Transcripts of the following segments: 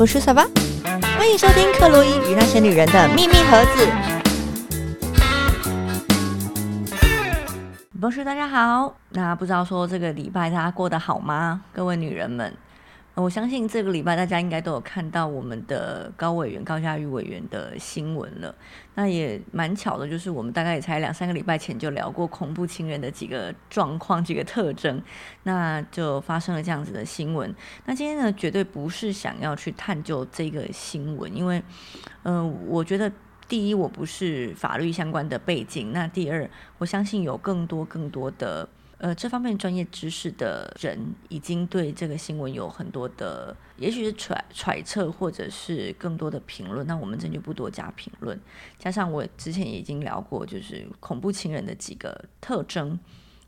我是小巴，欢迎收听克洛伊与那些女人的秘密盒子。博士，大家好。那不知道说这个礼拜大家过得好吗？各位女人们。我相信这个礼拜大家应该都有看到我们的高委员高嘉瑜委员的新闻了。那也蛮巧的，就是我们大概也才两三个礼拜前就聊过恐怖情人的几个状况、几个特征，那就发生了这样子的新闻。那今天呢，绝对不是想要去探究这个新闻，因为，嗯，我觉得第一，我不是法律相关的背景；那第二，我相信有更多更多的。呃，这方面专业知识的人已经对这个新闻有很多的，也许是揣揣测，或者是更多的评论。那我们这就不多加评论。加上我之前已经聊过，就是恐怖情人的几个特征。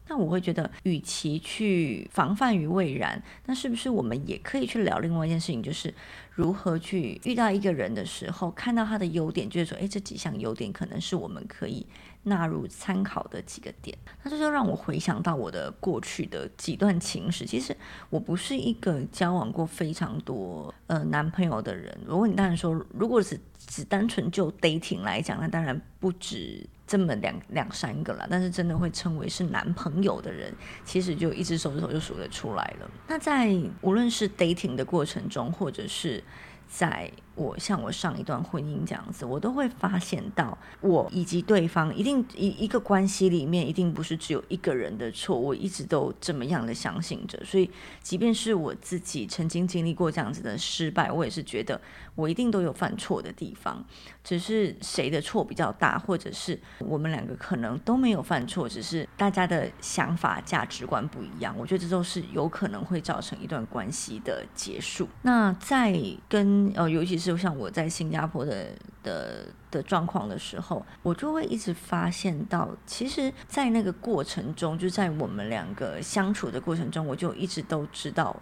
那我会觉得，与其去防范于未然，那是不是我们也可以去聊另外一件事情，就是如何去遇到一个人的时候，看到他的优点，就是说，哎，这几项优点可能是我们可以。纳入参考的几个点，那这就让我回想到我的过去的几段情史。其实我不是一个交往过非常多呃男朋友的人。如果你当然说，如果只只单纯就 dating 来讲，那当然不止这么两两三个了。但是真的会称为是男朋友的人，其实就一只手指头就数得出来了。那在无论是 dating 的过程中，或者是在我像我上一段婚姻这样子，我都会发现到我以及对方一定一一个关系里面一定不是只有一个人的错，我一直都这么样的相信着。所以，即便是我自己曾经经历过这样子的失败，我也是觉得我一定都有犯错的地方，只是谁的错比较大，或者是我们两个可能都没有犯错，只是大家的想法价值观不一样。我觉得这都是有可能会造成一段关系的结束。那在跟呃，尤其。就像我在新加坡的的的状况的时候，我就会一直发现到，其实，在那个过程中，就在我们两个相处的过程中，我就一直都知道，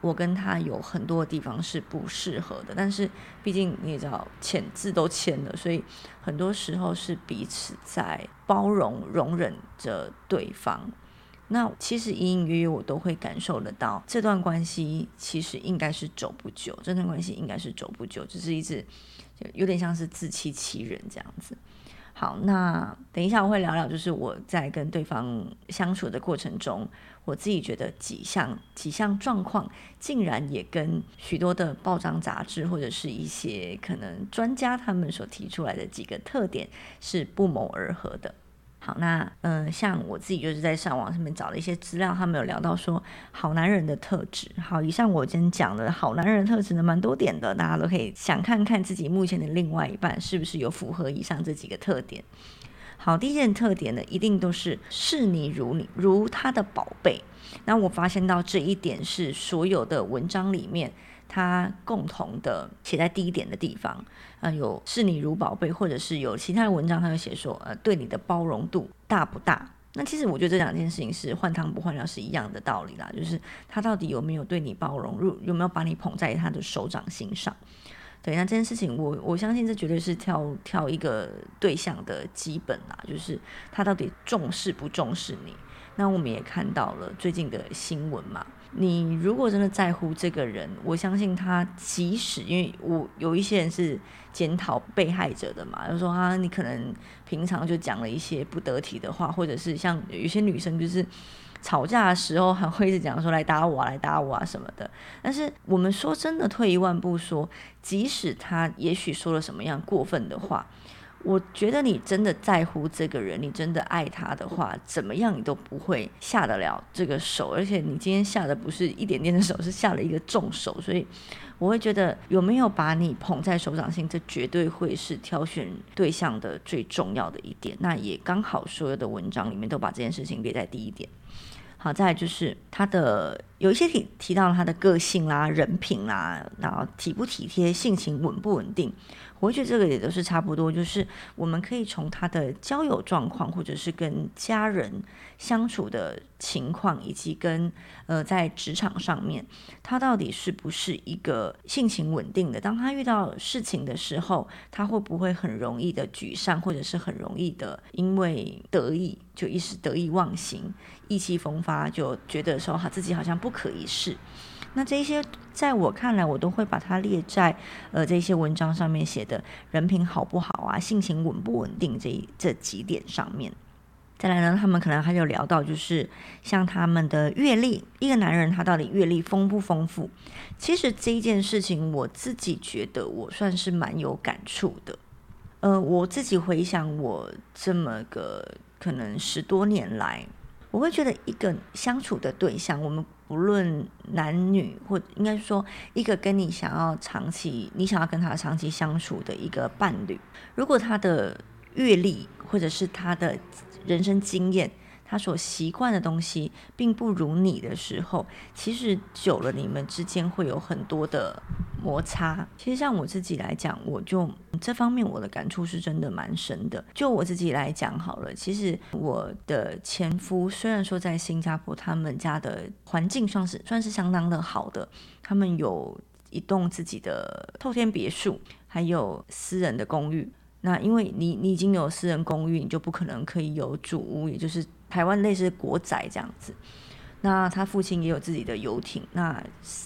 我跟他有很多地方是不适合的。但是，毕竟你也知道，签字都签了，所以很多时候是彼此在包容、容忍着对方。那其实隐隐约约我都会感受得到，这段关系其实应该是走不久，这段关系应该是走不久，只是一直有点像是自欺欺人这样子。好，那等一下我会聊聊，就是我在跟对方相处的过程中，我自己觉得几项几项状况，竟然也跟许多的报章杂志或者是一些可能专家他们所提出来的几个特点是不谋而合的。好，那嗯，像我自己就是在上网上面找了一些资料，他们有聊到说好男人的特质。好，以上我今天讲的好男人的特质呢，蛮多点的，大家都可以想看看自己目前的另外一半是不是有符合以上这几个特点。好，第一件特点呢，一定都是视你如你，如他的宝贝。那我发现到这一点是所有的文章里面。他共同的写在第一点的地方，呃，有视你如宝贝，或者是有其他的文章，他就写说，呃，对你的包容度大不大？那其实我觉得这两件事情是换汤不换药是一样的道理啦，就是他到底有没有对你包容，入有没有把你捧在他的手掌心上？对，那这件事情，我我相信这绝对是挑挑一个对象的基本啦，就是他到底重视不重视你？那我们也看到了最近的新闻嘛。你如果真的在乎这个人，我相信他，即使因为我有一些人是检讨被害者的嘛，就说啊，你可能平常就讲了一些不得体的话，或者是像有些女生就是吵架的时候还会一直讲说来打我啊，来打我啊什么的。但是我们说真的，退一万步说，即使他也许说了什么样过分的话。我觉得你真的在乎这个人，你真的爱他的话，怎么样你都不会下得了这个手。而且你今天下的不是一点点的手，是下了一个重手。所以我会觉得有没有把你捧在手掌心，这绝对会是挑选对象的最重要的一点。那也刚好所有的文章里面都把这件事情列在第一点。好，再就是他的有一些提提到了他的个性啦、人品啦，然后体不体贴、性情稳不稳定。我觉得这个也都是差不多，就是我们可以从他的交友状况，或者是跟家人相处的情况，以及跟呃在职场上面，他到底是不是一个性情稳定的？当他遇到事情的时候，他会不会很容易的沮丧，或者是很容易的因为得意就一时得意忘形、意气风发，就觉得说他自己好像不可一世？那这些在我看来，我都会把它列在呃这些文章上面写的人品好不好啊，性情稳不稳定这这几点上面。再来呢，他们可能还有聊到，就是像他们的阅历，一个男人他到底阅历丰不丰富？其实这一件事情，我自己觉得我算是蛮有感触的。呃，我自己回想我这么个可能十多年来，我会觉得一个相处的对象，我们不论男女，或应该说一个跟你想要长期，你想要跟他长期相处的一个伴侣，如果他的阅历或者是他的人生经验，他所习惯的东西并不如你的时候，其实久了你们之间会有很多的摩擦。其实像我自己来讲，我就这方面我的感触是真的蛮深的。就我自己来讲好了，其实我的前夫虽然说在新加坡，他们家的环境算是算是相当的好的，他们有一栋自己的透天别墅，还有私人的公寓。那因为你你已经有私人公寓，你就不可能可以有主屋，也就是台湾类似国宅这样子。那他父亲也有自己的游艇，那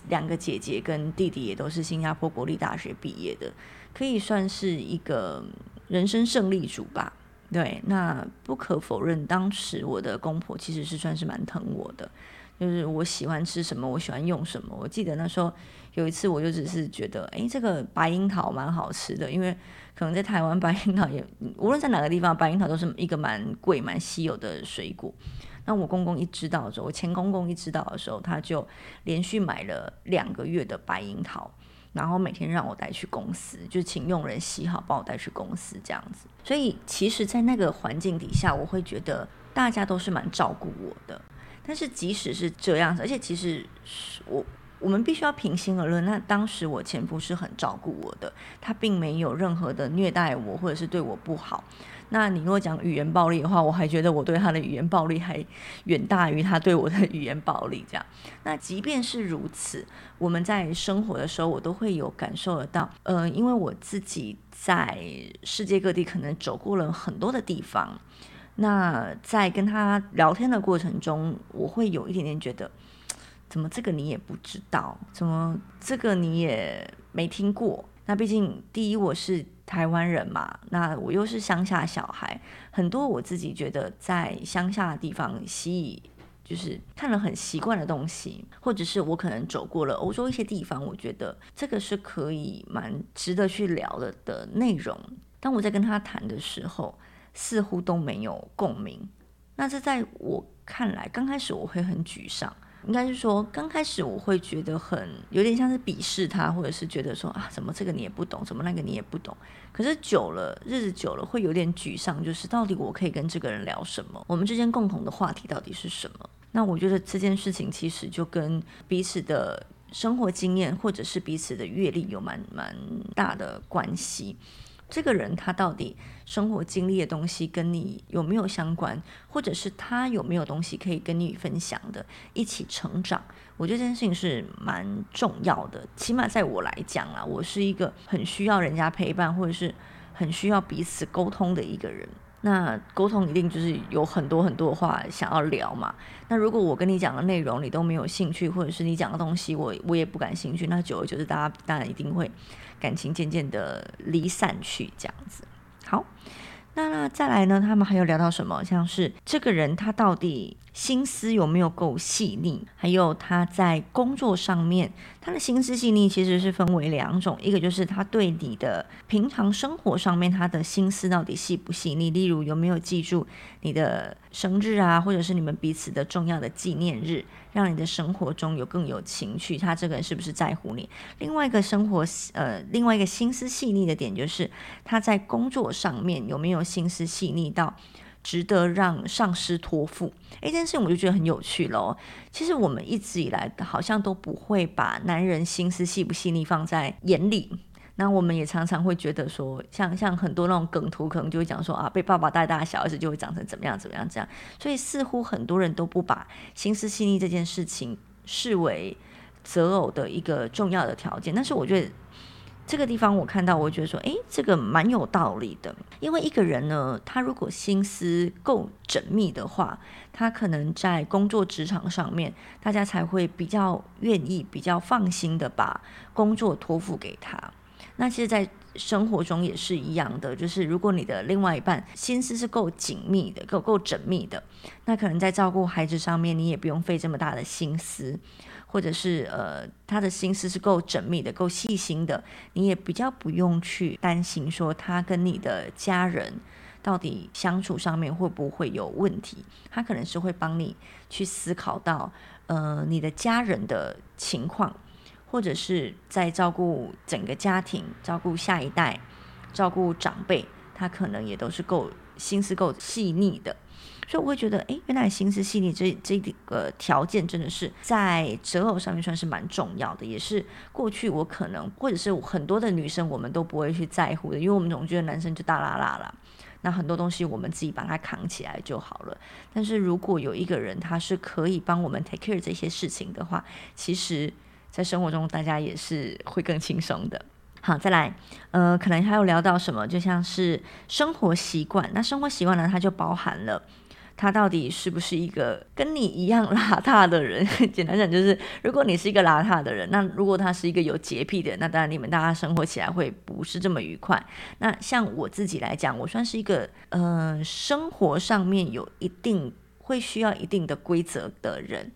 两个姐姐跟弟弟也都是新加坡国立大学毕业的，可以算是一个人生胜利组吧。对，那不可否认，当时我的公婆其实是算是蛮疼我的。就是我喜欢吃什么，我喜欢用什么。我记得那时候有一次，我就只是觉得，哎，这个白樱桃蛮好吃的，因为可能在台湾白樱桃也，无论在哪个地方，白樱桃都是一个蛮贵、蛮稀有的水果。那我公公一知道的时候，我前公公一知道的时候，他就连续买了两个月的白樱桃，然后每天让我带去公司，就请佣人洗好，帮我带去公司这样子。所以其实，在那个环境底下，我会觉得大家都是蛮照顾我的。但是即使是这样子，而且其实我我们必须要平心而论。那当时我前夫是很照顾我的，他并没有任何的虐待我，或者是对我不好。那你如果讲语言暴力的话，我还觉得我对他的语言暴力还远大于他对我的语言暴力。这样，那即便是如此，我们在生活的时候，我都会有感受得到。呃，因为我自己在世界各地可能走过了很多的地方。那在跟他聊天的过程中，我会有一点点觉得，怎么这个你也不知道，怎么这个你也没听过？那毕竟第一我是台湾人嘛，那我又是乡下小孩，很多我自己觉得在乡下的地方习，就是看了很习惯的东西，或者是我可能走过了欧洲一些地方，我觉得这个是可以蛮值得去聊的的内容。当我在跟他谈的时候。似乎都没有共鸣，那这在我看来，刚开始我会很沮丧，应该是说刚开始我会觉得很有点像是鄙视他，或者是觉得说啊，怎么这个你也不懂，怎么那个你也不懂。可是久了，日子久了，会有点沮丧，就是到底我可以跟这个人聊什么？我们之间共同的话题到底是什么？那我觉得这件事情其实就跟彼此的生活经验，或者是彼此的阅历有蛮蛮大的关系。这个人他到底生活经历的东西跟你有没有相关，或者是他有没有东西可以跟你分享的，一起成长？我觉得这件事情是蛮重要的。起码在我来讲啊，我是一个很需要人家陪伴，或者是很需要彼此沟通的一个人。那沟通一定就是有很多很多话想要聊嘛。那如果我跟你讲的内容你都没有兴趣，或者是你讲的东西我我也不感兴趣，那久而久之，大家当然一定会。感情渐渐的离散去，这样子。好，那再来呢？他们还有聊到什么？像是这个人他到底心思有没有够细腻？还有他在工作上面，他的心思细腻其实是分为两种，一个就是他对你的平常生活上面他的心思到底细不细腻？例如有没有记住你的生日啊，或者是你们彼此的重要的纪念日？让你的生活中有更有情趣，他这个人是不是在乎你？另外一个生活，呃，另外一个心思细腻的点就是他在工作上面有没有心思细腻到值得让上司托付？诶，这件事情我就觉得很有趣喽。其实我们一直以来好像都不会把男人心思细不细腻放在眼里。那我们也常常会觉得说，像像很多那种梗图，可能就会讲说啊，被爸爸带大小儿子就会长成怎么样怎么样这样。所以似乎很多人都不把心思细腻这件事情视为择偶的一个重要的条件。但是我觉得这个地方我看到，我觉得说，诶，这个蛮有道理的。因为一个人呢，他如果心思够缜密的话，他可能在工作职场上面，大家才会比较愿意、比较放心的把工作托付给他。那其实，在生活中也是一样的，就是如果你的另外一半心思是够紧密的、够够缜密的，那可能在照顾孩子上面，你也不用费这么大的心思，或者是呃，他的心思是够缜密的、够细心的，你也比较不用去担心说他跟你的家人到底相处上面会不会有问题，他可能是会帮你去思考到呃你的家人的情况。或者是在照顾整个家庭、照顾下一代、照顾长辈，他可能也都是够心思够细腻的，所以我会觉得，哎，原来心思细腻这这个条件真的是在择偶上面算是蛮重要的，也是过去我可能或者是很多的女生我们都不会去在乎的，因为我们总觉得男生就大啦啦啦，那很多东西我们自己把它扛起来就好了。但是如果有一个人他是可以帮我们 take care 这些事情的话，其实。在生活中，大家也是会更轻松的。好，再来，呃，可能还有聊到什么，就像是生活习惯。那生活习惯呢，它就包含了他到底是不是一个跟你一样邋遢的人。简单讲，就是如果你是一个邋遢的人，那如果他是一个有洁癖的人，那当然你们大家生活起来会不是这么愉快。那像我自己来讲，我算是一个呃，生活上面有一定会需要一定的规则的人。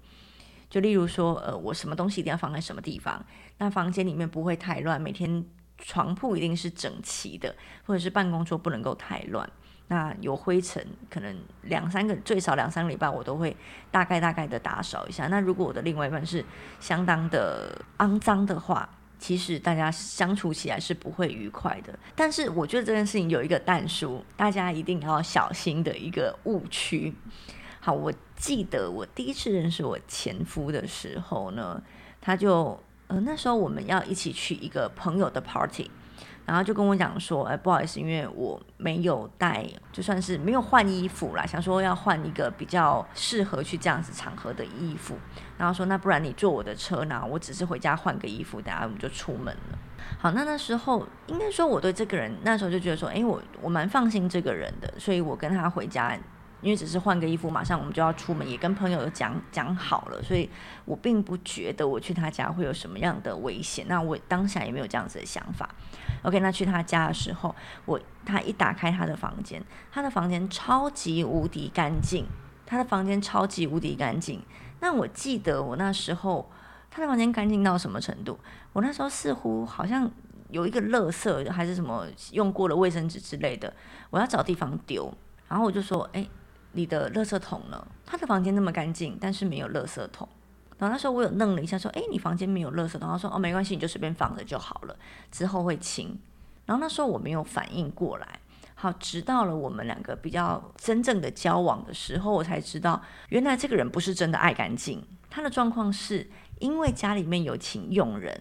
就例如说，呃，我什么东西一定要放在什么地方，那房间里面不会太乱，每天床铺一定是整齐的，或者是办公桌不能够太乱。那有灰尘，可能两三个最少两三个礼拜，我都会大概大概的打扫一下。那如果我的另外一半是相当的肮脏的话，其实大家相处起来是不会愉快的。但是我觉得这件事情有一个淡书，大家一定要小心的一个误区。好，我记得我第一次认识我前夫的时候呢，他就呃那时候我们要一起去一个朋友的 party，然后就跟我讲说，哎，不好意思，因为我没有带，就算是没有换衣服啦，想说要换一个比较适合去这样子场合的衣服，然后说那不然你坐我的车呢，我只是回家换个衣服，等下我们就出门了。好，那那时候应该说我对这个人那时候就觉得说，哎，我我蛮放心这个人的，所以我跟他回家。因为只是换个衣服，马上我们就要出门，也跟朋友讲讲好了，所以我并不觉得我去他家会有什么样的危险。那我当下也没有这样子的想法。OK，那去他家的时候，我他一打开他的房间，他的房间超级无敌干净，他的房间超级无敌干净。那我记得我那时候他的房间干净到什么程度？我那时候似乎好像有一个垃圾还是什么用过的卫生纸之类的，我要找地方丢，然后我就说，哎。你的垃圾桶呢？他的房间那么干净，但是没有垃圾桶。然后那时候我有愣了一下，说：“哎，你房间没有垃圾桶？”他说：“哦，没关系，你就随便放着就好了，之后会清。”然后那时候我没有反应过来。好，直到了我们两个比较真正的交往的时候，我才知道，原来这个人不是真的爱干净。他的状况是因为家里面有请佣人，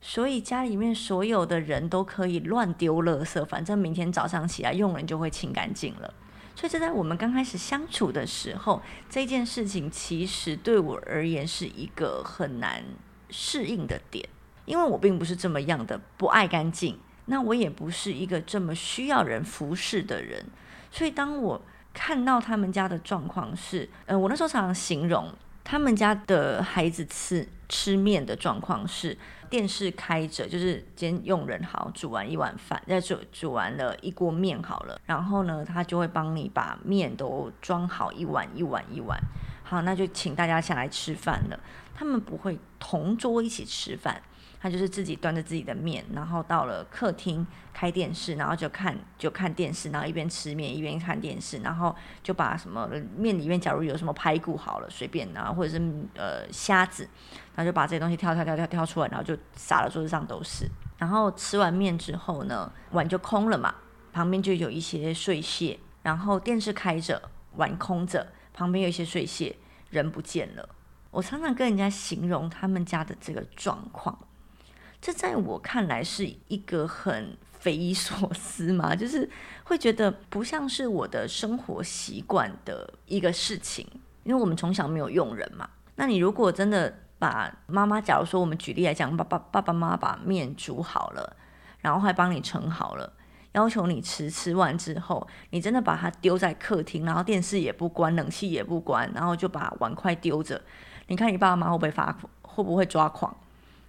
所以家里面所有的人都可以乱丢垃圾，反正明天早上起来，佣人就会清干净了。所以，这在我们刚开始相处的时候，这件事情其实对我而言是一个很难适应的点，因为我并不是这么样的不爱干净，那我也不是一个这么需要人服侍的人。所以，当我看到他们家的状况是，呃，我那时候常常形容他们家的孩子吃吃面的状况是。电视开着，就是先用人好煮完一碗饭，再煮煮完了一锅面好了，然后呢，他就会帮你把面都装好一碗一碗一碗，好，那就请大家下来吃饭了。他们不会同桌一起吃饭。他就是自己端着自己的面，然后到了客厅开电视，然后就看就看电视，然后一边吃面一边看电视，然后就把什么面里面假如有什么排骨好了随便，然后或者是呃虾子，然后就把这些东西挑挑挑挑挑出来，然后就撒到桌子上都是。然后吃完面之后呢，碗就空了嘛，旁边就有一些碎屑，然后电视开着，碗空着，旁边有一些碎屑，人不见了。我常常跟人家形容他们家的这个状况。这在我看来是一个很匪夷所思嘛，就是会觉得不像是我的生活习惯的一个事情，因为我们从小没有佣人嘛。那你如果真的把妈妈，假如说我们举例来讲，爸爸爸爸妈妈把面煮好了，然后还帮你盛好了，要求你吃，吃完之后你真的把它丢在客厅，然后电视也不关，冷气也不关，然后就把碗筷丢着。你看你爸爸妈妈会不会发，会不会抓狂？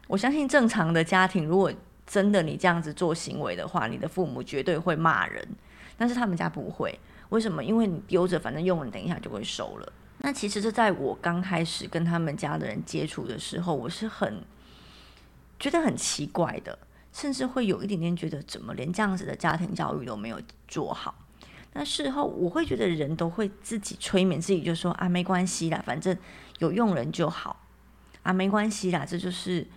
我相信正常的家庭，如果真的你这样子做行为的话，你的父母绝对会骂人。但是他们家不会，为什么？因为你丢着，反正用了，等一下就会收了。那其实这在我刚开始跟他们家的人接触的时候，我是很觉得很奇怪的，甚至会有一点点觉得，怎么连这样子的家庭教育都没有做好？那事后我会觉得，人都会自己催眠自己，就说啊，没关系啦，反正有用人就好啊，没关系啦，这就是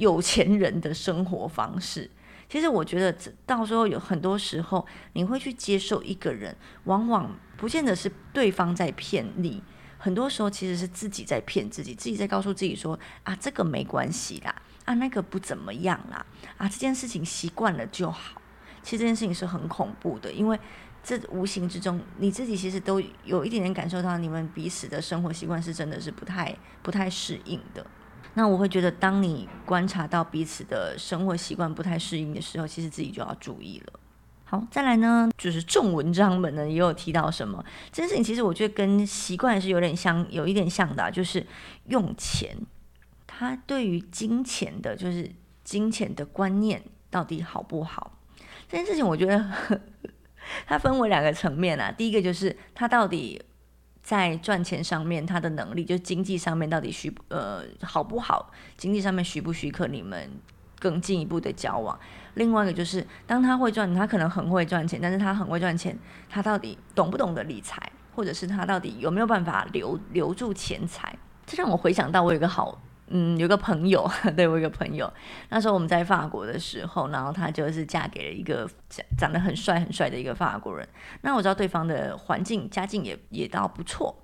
有钱人的生活方式。其实我觉得，到时候有很多时候，你会去接受一个人，往往不见得是对方在骗你。很多时候其实是自己在骗自己，自己在告诉自己说啊，这个没关系啦，啊，那个不怎么样啦，啊，这件事情习惯了就好。其实这件事情是很恐怖的，因为这无形之中你自己其实都有一点点感受到，你们彼此的生活习惯是真的是不太不太适应的。那我会觉得，当你观察到彼此的生活习惯不太适应的时候，其实自己就要注意了。好，再来呢，就是重文章们呢也有提到什么这件事情，其实我觉得跟习惯是有点像，有一点像的，就是用钱，他对于金钱的，就是金钱的观念到底好不好？这件事情我觉得 它分为两个层面啊，第一个就是他到底在赚钱上面他的能力，就经济上面到底需呃好不好？经济上面许不许可你们？更进一步的交往，另外一个就是，当他会赚，他可能很会赚钱，但是他很会赚钱，他到底懂不懂得理财，或者是他到底有没有办法留留住钱财？这让我回想到我有一个好，嗯，有个朋友，对我一个朋友，那时候我们在法国的时候，然后他就是嫁给了一个长长得很帅很帅的一个法国人，那我知道对方的环境家境也也倒不错，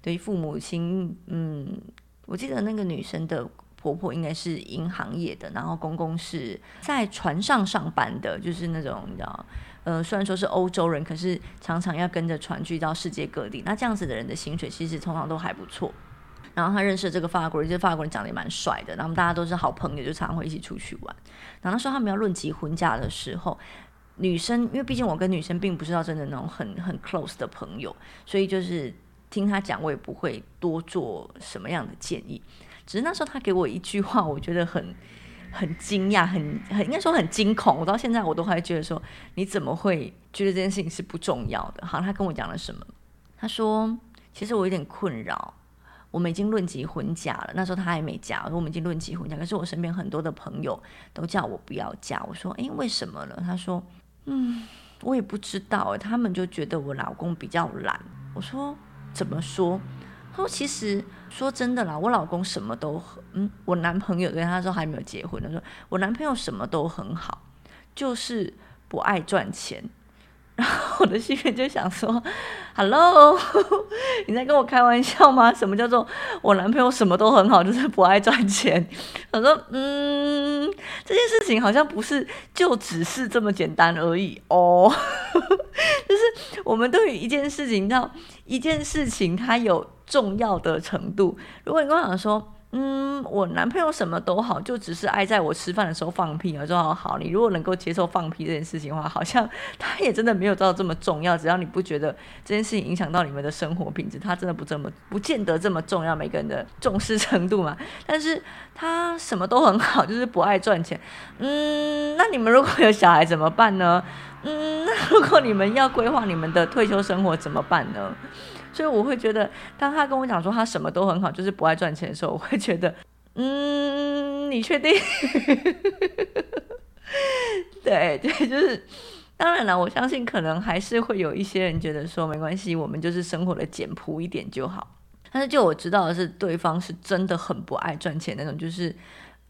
对于父母亲，嗯，我记得那个女生的。婆婆应该是银行业的，然后公公是在船上上班的，就是那种你知道，呃，虽然说是欧洲人，可是常常要跟着船去到世界各地。那这样子的人的薪水其实通常都还不错。然后他认识这个法国人，这法国人长得也蛮帅的，然后大家都是好朋友，就常常会一起出去玩。然后那时候他们要论及婚嫁的时候，女生因为毕竟我跟女生并不是到真的那种很很 close 的朋友，所以就是听他讲，我也不会多做什么样的建议。只是那时候他给我一句话，我觉得很很惊讶，很很应该说很惊恐。我到现在我都还觉得说，你怎么会觉得这件事情是不重要的？好，他跟我讲了什么？他说，其实我有点困扰。我们已经论及婚嫁了，那时候他还没嫁。我说我们已经论及婚嫁，可是我身边很多的朋友都叫我不要嫁。我说，诶，为什么呢？他说，嗯，我也不知道。他们就觉得我老公比较懒。我说，怎么说？他说：“其实说真的啦，我老公什么都……嗯，我男朋友对他说还没有结婚。他说我男朋友什么都很好，就是不爱赚钱。然后我的心里就想说：‘Hello，你在跟我开玩笑吗？什么叫做我男朋友什么都很好，就是不爱赚钱？’我说：‘嗯，这件事情好像不是就只是这么简单而已哦。’就是我们对于一件事情，你知道，一件事情它有。”重要的程度，如果你跟我讲说，嗯，我男朋友什么都好，就只是爱在我吃饭的时候放屁，我说好好，你如果能够接受放屁这件事情的话，好像他也真的没有到这么重要。只要你不觉得这件事情影响到你们的生活品质，他真的不这么不见得这么重要。每个人的重视程度嘛，但是他什么都很好，就是不爱赚钱。嗯，那你们如果有小孩怎么办呢？嗯，那如果你们要规划你们的退休生活怎么办呢？所以我会觉得，当他跟我讲说他什么都很好，就是不爱赚钱的时候，我会觉得，嗯，你确定？对对，就是当然了，我相信可能还是会有一些人觉得说没关系，我们就是生活的简朴一点就好。但是就我知道的是，对方是真的很不爱赚钱那种，就是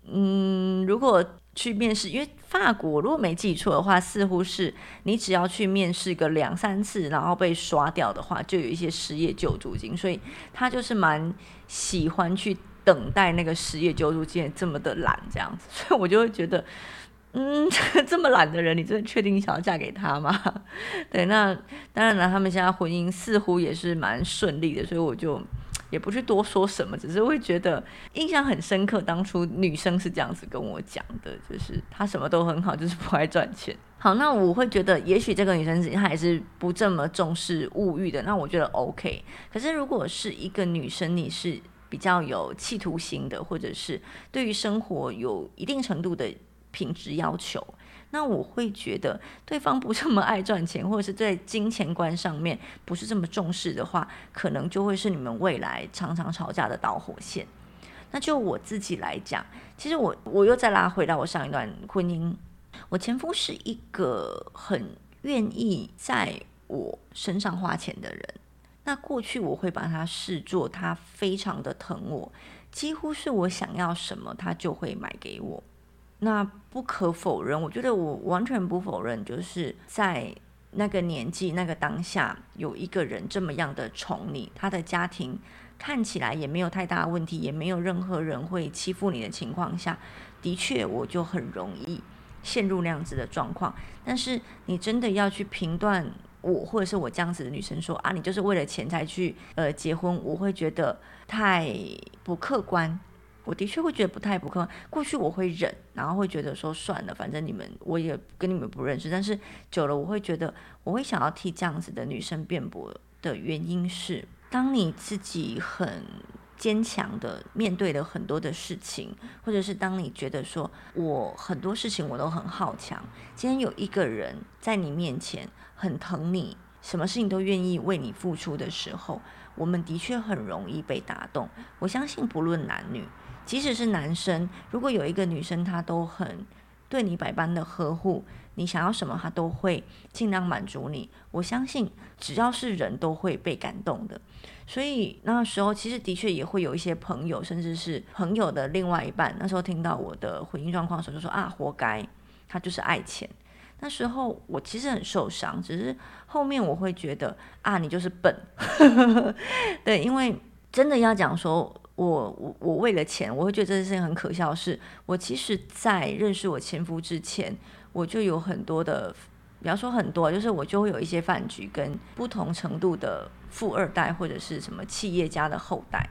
嗯，如果。去面试，因为法国如果没记错的话，似乎是你只要去面试个两三次，然后被刷掉的话，就有一些失业救助金。所以他就是蛮喜欢去等待那个失业救助金，这么的懒这样子。所以我就会觉得，嗯，这么懒的人，你真的确定你想要嫁给他吗？对，那当然了，他们现在婚姻似乎也是蛮顺利的，所以我就。也不去多说什么，只是会觉得印象很深刻。当初女生是这样子跟我讲的，就是她什么都很好，就是不爱赚钱。好，那我会觉得，也许这个女生她还是不这么重视物欲的，那我觉得 OK。可是如果是一个女生，你是比较有企图心的，或者是对于生活有一定程度的品质要求。那我会觉得对方不这么爱赚钱，或者是在金钱观上面不是这么重视的话，可能就会是你们未来常常吵架的导火线。那就我自己来讲，其实我我又再拉回到我上一段婚姻，我前夫是一个很愿意在我身上花钱的人。那过去我会把他视作他非常的疼我，几乎是我想要什么他就会买给我。那不可否认，我觉得我完全不否认，就是在那个年纪、那个当下，有一个人这么样的宠你，他的家庭看起来也没有太大问题，也没有任何人会欺负你的情况下，的确我就很容易陷入那样子的状况。但是你真的要去评断我，或者是我这样子的女生说啊，你就是为了钱才去呃结婚，我会觉得太不客观。我的确会觉得不太不客观。过去我会忍，然后会觉得说算了，反正你们我也跟你们不认识。但是久了，我会觉得我会想要替这样子的女生辩驳的原因是，当你自己很坚强的面对了很多的事情，或者是当你觉得说我很多事情我都很好强，今天有一个人在你面前很疼你，什么事情都愿意为你付出的时候，我们的确很容易被打动。我相信不论男女。即使是男生，如果有一个女生，她都很对你百般的呵护，你想要什么，她都会尽量满足你。我相信，只要是人都会被感动的。所以那时候，其实的确也会有一些朋友，甚至是朋友的另外一半，那时候听到我的婚姻状况的时候，就说啊，活该，他就是爱钱。那时候我其实很受伤，只是后面我会觉得啊，你就是笨。对，因为真的要讲说。我我我为了钱，我会觉得这件事情很可笑。是我其实，在认识我前夫之前，我就有很多的，比方说很多，就是我就会有一些饭局跟不同程度的富二代或者是什么企业家的后代，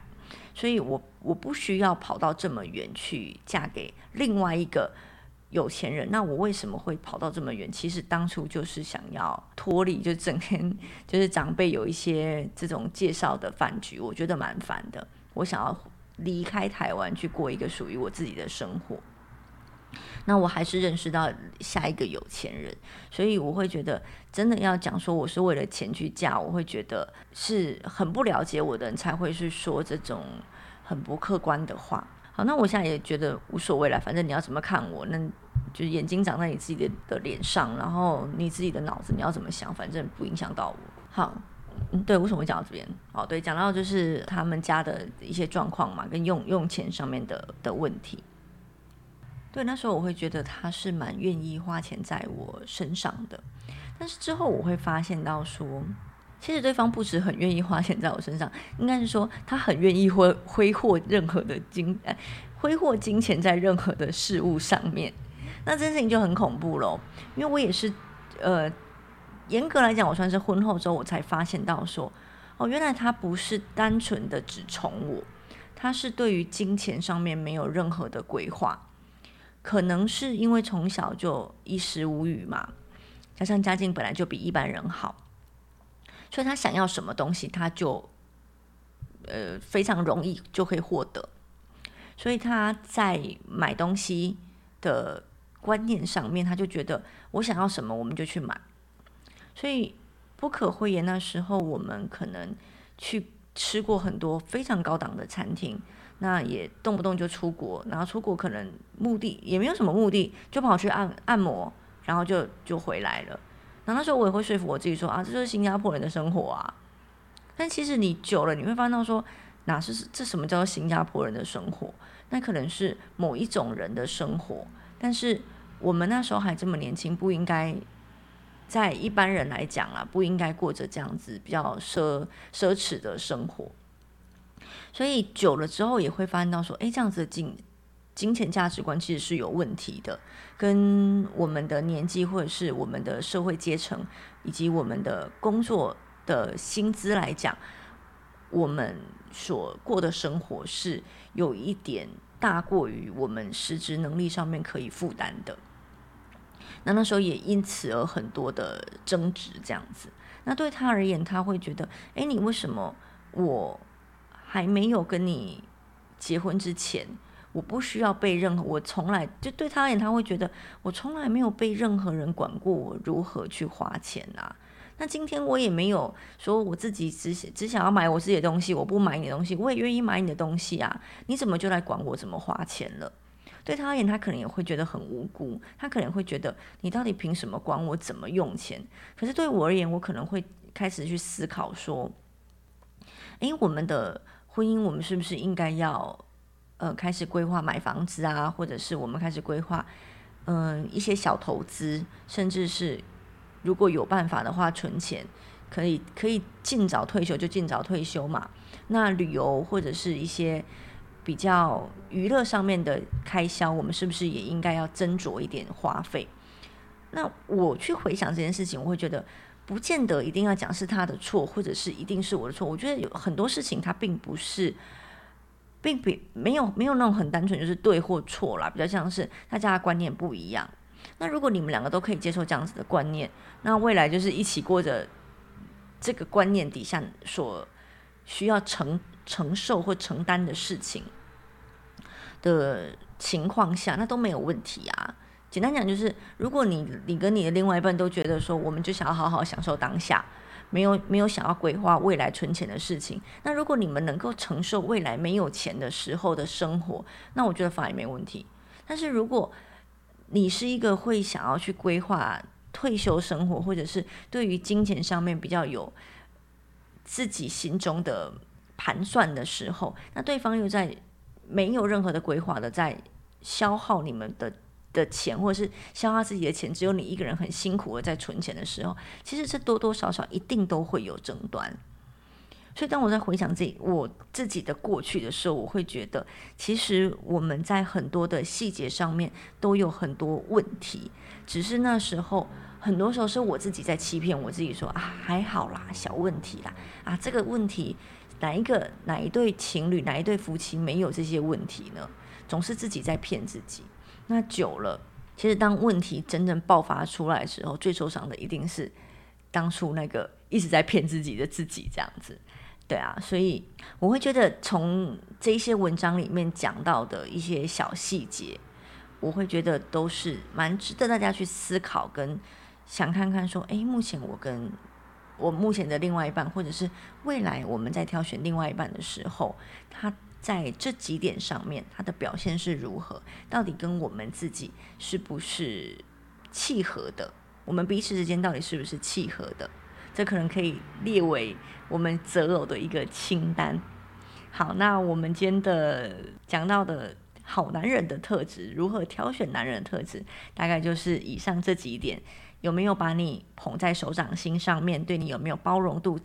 所以我我不需要跑到这么远去嫁给另外一个有钱人。那我为什么会跑到这么远？其实当初就是想要脱离，就整天就是长辈有一些这种介绍的饭局，我觉得蛮烦的。我想要离开台湾去过一个属于我自己的生活，那我还是认识到下一个有钱人，所以我会觉得真的要讲说我是为了钱去嫁，我会觉得是很不了解我的人才会去说这种很不客观的话。好，那我现在也觉得无所谓了，反正你要怎么看我，那就是眼睛长在你自己的的脸上，然后你自己的脑子你要怎么想，反正不影响到我。好。嗯，对，为什么会讲到这边？哦，对，讲到就是他们家的一些状况嘛，跟用用钱上面的的问题。对，那时候我会觉得他是蛮愿意花钱在我身上的，但是之后我会发现到说，其实对方不止很愿意花钱在我身上，应该是说他很愿意挥挥霍任何的金，哎挥霍金钱在任何的事物上面。那这件事情就很恐怖喽，因为我也是，呃。严格来讲，我算是婚后之后，我才发现到说，哦，原来他不是单纯的只宠我，他是对于金钱上面没有任何的规划，可能是因为从小就衣食无余嘛，加上家境本来就比一般人好，所以他想要什么东西，他就呃非常容易就可以获得，所以他在买东西的观念上面，他就觉得我想要什么，我们就去买。所以不可讳言，那时候我们可能去吃过很多非常高档的餐厅，那也动不动就出国，然后出国可能目的也没有什么目的，就跑去按按摩，然后就就回来了。那那时候我也会说服我自己说啊，这就是新加坡人的生活啊。但其实你久了，你会发现到说，哪是这什么叫做新加坡人的生活？那可能是某一种人的生活。但是我们那时候还这么年轻，不应该。在一般人来讲啊，不应该过着这样子比较奢奢侈的生活，所以久了之后也会发现到说，哎，这样子的金金钱价值观其实是有问题的，跟我们的年纪或者是我们的社会阶层以及我们的工作的薪资来讲，我们所过的生活是有一点大过于我们实质能力上面可以负担的。那那时候也因此而很多的争执，这样子。那对他而言，他会觉得，哎，你为什么我还没有跟你结婚之前，我不需要被任何，我从来就对他而言，他会觉得我从来没有被任何人管过我如何去花钱啊。那今天我也没有说我自己只只想要买我自己的东西，我不买你的东西，我也愿意买你的东西啊。你怎么就来管我怎么花钱了？对他而言，他可能也会觉得很无辜，他可能会觉得你到底凭什么管我怎么用钱？可是对我而言，我可能会开始去思考说，诶，我们的婚姻，我们是不是应该要呃开始规划买房子啊，或者是我们开始规划嗯一些小投资，甚至是如果有办法的话存钱，可以可以尽早退休就尽早退休嘛。那旅游或者是一些。比较娱乐上面的开销，我们是不是也应该要斟酌一点花费？那我去回想这件事情，我会觉得不见得一定要讲是他的错，或者是一定是我的错。我觉得有很多事情，它并不是，并比没有没有那种很单纯就是对或错啦，比较像是大家的观念不一样。那如果你们两个都可以接受这样子的观念，那未来就是一起过着这个观念底下所需要承承受或承担的事情。的情况下，那都没有问题啊。简单讲就是，如果你你跟你的另外一半都觉得说，我们就想要好好享受当下，没有没有想要规划未来存钱的事情，那如果你们能够承受未来没有钱的时候的生活，那我觉得反而没问题。但是如果你是一个会想要去规划退休生活，或者是对于金钱上面比较有自己心中的盘算的时候，那对方又在。没有任何的规划的，在消耗你们的的钱，或者是消耗自己的钱，只有你一个人很辛苦的在存钱的时候，其实这多多少少一定都会有争端。所以当我在回想自己我自己的过去的时候，我会觉得，其实我们在很多的细节上面都有很多问题，只是那时候很多时候是我自己在欺骗我自己，说啊还好啦，小问题啦，啊这个问题。哪一个哪一对情侣哪一对夫妻没有这些问题呢？总是自己在骗自己。那久了，其实当问题真正爆发出来的时候，最受伤的一定是当初那个一直在骗自己的自己。这样子，对啊，所以我会觉得从这些文章里面讲到的一些小细节，我会觉得都是蛮值得大家去思考跟想看看说，哎，目前我跟。我目前的另外一半，或者是未来我们在挑选另外一半的时候，他在这几点上面他的表现是如何？到底跟我们自己是不是契合的？我们彼此之间到底是不是契合的？这可能可以列为我们择偶的一个清单。好，那我们今天的讲到的好男人的特质，如何挑选男人的特质，大概就是以上这几点。有没有把你捧在手掌心上面对你有没有包容度？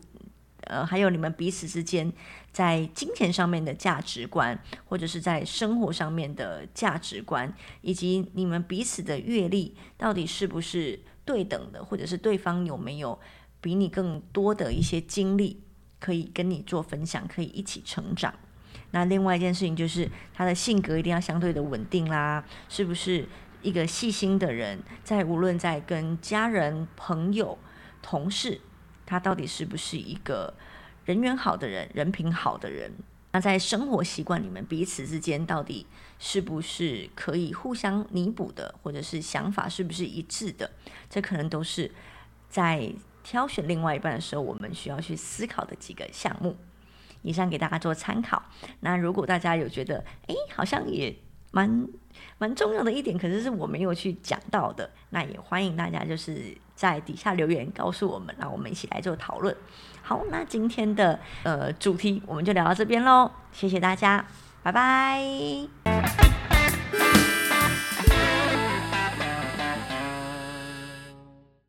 呃，还有你们彼此之间在金钱上面的价值观，或者是在生活上面的价值观，以及你们彼此的阅历到底是不是对等的，或者是对方有没有比你更多的一些经历可以跟你做分享，可以一起成长？那另外一件事情就是他的性格一定要相对的稳定啦，是不是？一个细心的人，在无论在跟家人、朋友、同事，他到底是不是一个人缘好的人、人品好的人？那在生活习惯里面，彼此之间到底是不是可以互相弥补的，或者是想法是不是一致的？这可能都是在挑选另外一半的时候，我们需要去思考的几个项目。以上给大家做参考。那如果大家有觉得，哎，好像也。蛮蛮重要的一点，可是是我没有去讲到的。那也欢迎大家就是在底下留言告诉我们，那我们一起来做讨论。好，那今天的呃主题我们就聊到这边喽，谢谢大家，拜拜。